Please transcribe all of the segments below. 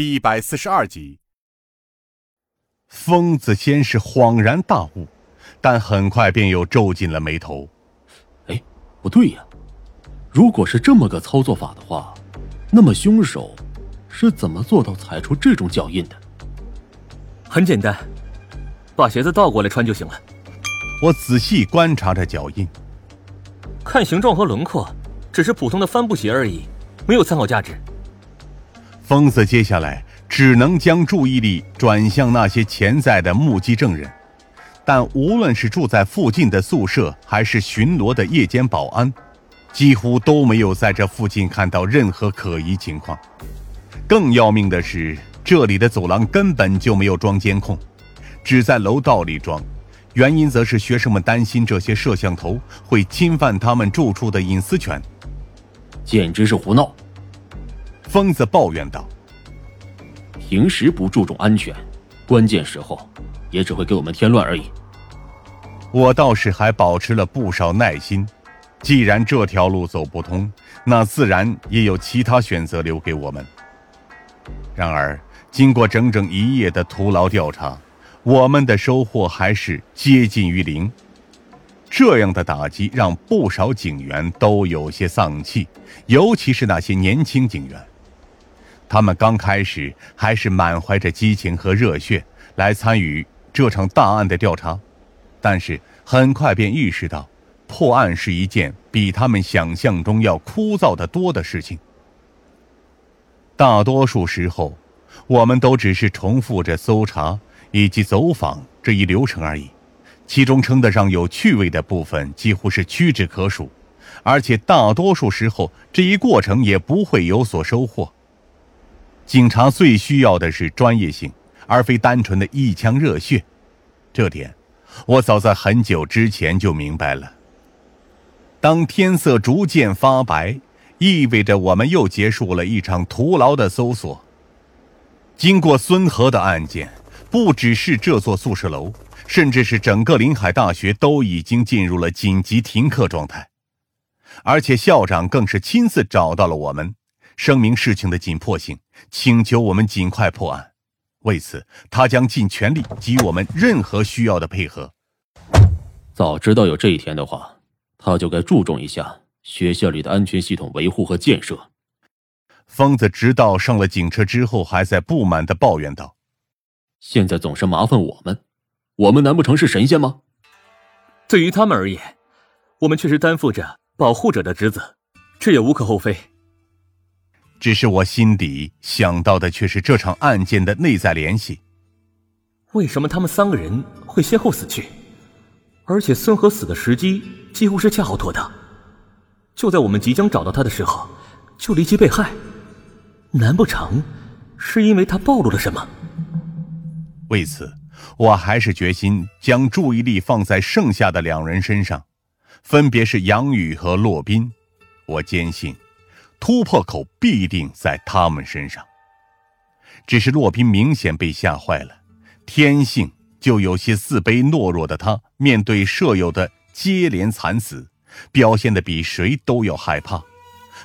第一百四十二集。疯子先是恍然大悟，但很快便又皱紧了眉头。哎，不对呀！如果是这么个操作法的话，那么凶手是怎么做到踩出这种脚印的？很简单，把鞋子倒过来穿就行了。我仔细观察着脚印，看形状和轮廓，只是普通的帆布鞋而已，没有参考价值。疯子接下来只能将注意力转向那些潜在的目击证人，但无论是住在附近的宿舍，还是巡逻的夜间保安，几乎都没有在这附近看到任何可疑情况。更要命的是，这里的走廊根本就没有装监控，只在楼道里装，原因则是学生们担心这些摄像头会侵犯他们住处的隐私权，简直是胡闹。疯子抱怨道：“平时不注重安全，关键时候也只会给我们添乱而已。”我倒是还保持了不少耐心。既然这条路走不通，那自然也有其他选择留给我们。然而，经过整整一夜的徒劳调查，我们的收获还是接近于零。这样的打击让不少警员都有些丧气，尤其是那些年轻警员。他们刚开始还是满怀着激情和热血来参与这场大案的调查，但是很快便意识到，破案是一件比他们想象中要枯燥的多的事情。大多数时候，我们都只是重复着搜查以及走访这一流程而已，其中称得上有趣味的部分几乎是屈指可数，而且大多数时候这一过程也不会有所收获。警察最需要的是专业性，而非单纯的一腔热血。这点，我早在很久之前就明白了。当天色逐渐发白，意味着我们又结束了一场徒劳的搜索。经过孙河的案件，不只是这座宿舍楼，甚至是整个临海大学都已经进入了紧急停课状态，而且校长更是亲自找到了我们。声明事情的紧迫性，请求我们尽快破案。为此，他将尽全力给予我们任何需要的配合。早知道有这一天的话，他就该注重一下学校里的安全系统维护和建设。疯子直到上了警车之后，还在不满的抱怨道：“现在总是麻烦我们，我们难不成是神仙吗？”对于他们而言，我们确实担负着保护者的职责，这也无可厚非。只是我心底想到的却是这场案件的内在联系。为什么他们三个人会先后死去？而且孙和死的时机几乎是恰好妥当，就在我们即将找到他的时候，就离奇被害。难不成是因为他暴露了什么？为此，我还是决心将注意力放在剩下的两人身上，分别是杨宇和洛宾。我坚信。突破口必定在他们身上。只是洛宾明显被吓坏了，天性就有些自卑懦弱的他，面对舍友的接连惨死，表现的比谁都要害怕，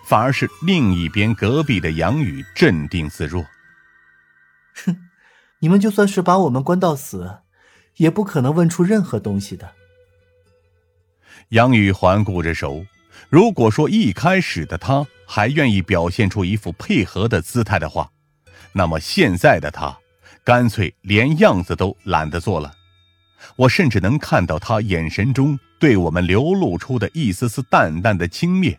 反而是另一边隔壁的杨宇镇定自若。哼，你们就算是把我们关到死，也不可能问出任何东西的。杨宇环顾着手。如果说一开始的他还愿意表现出一副配合的姿态的话，那么现在的他，干脆连样子都懒得做了。我甚至能看到他眼神中对我们流露出的一丝丝淡淡的轻蔑。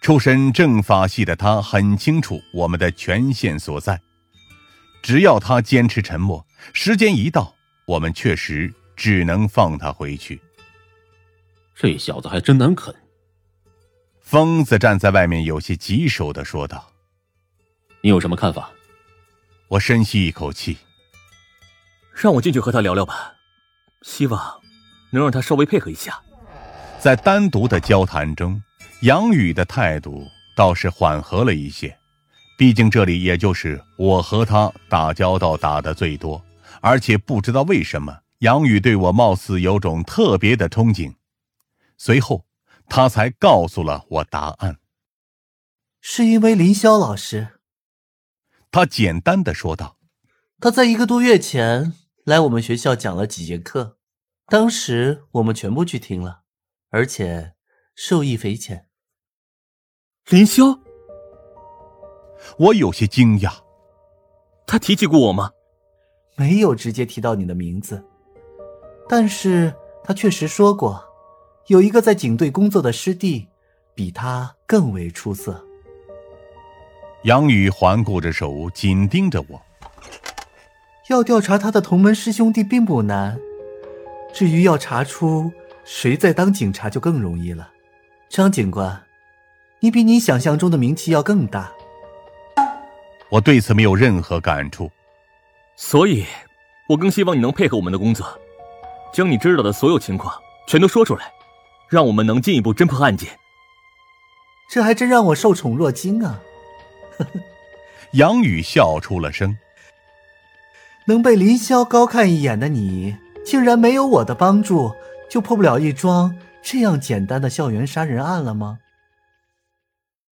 出身政法系的他很清楚我们的权限所在，只要他坚持沉默，时间一到，我们确实只能放他回去。这小子还真难啃。疯子站在外面，有些棘手的说道：“你有什么看法？”我深吸一口气，让我进去和他聊聊吧，希望能让他稍微配合一下。在单独的交谈中，杨宇的态度倒是缓和了一些，毕竟这里也就是我和他打交道打的最多，而且不知道为什么，杨宇对我貌似有种特别的憧憬。随后。他才告诉了我答案，是因为林霄老师。他简单的说道：“他在一个多月前来我们学校讲了几节课，当时我们全部去听了，而且受益匪浅。”林霄，我有些惊讶。他提起过我吗？没有直接提到你的名字，但是他确实说过，有一个在警队工作的师弟，比他更为出色。杨宇环顾着手，紧盯着我。要调查他的同门师兄弟并不难，至于要查出谁在当警察，就更容易了。张警官，你比你想象中的名气要更大。我对此没有任何感触，所以，我更希望你能配合我们的工作，将你知道的所有情况全都说出来，让我们能进一步侦破案件。这还真让我受宠若惊啊！杨宇笑出了声。能被林霄高看一眼的你，竟然没有我的帮助就破不了一桩这样简单的校园杀人案了吗？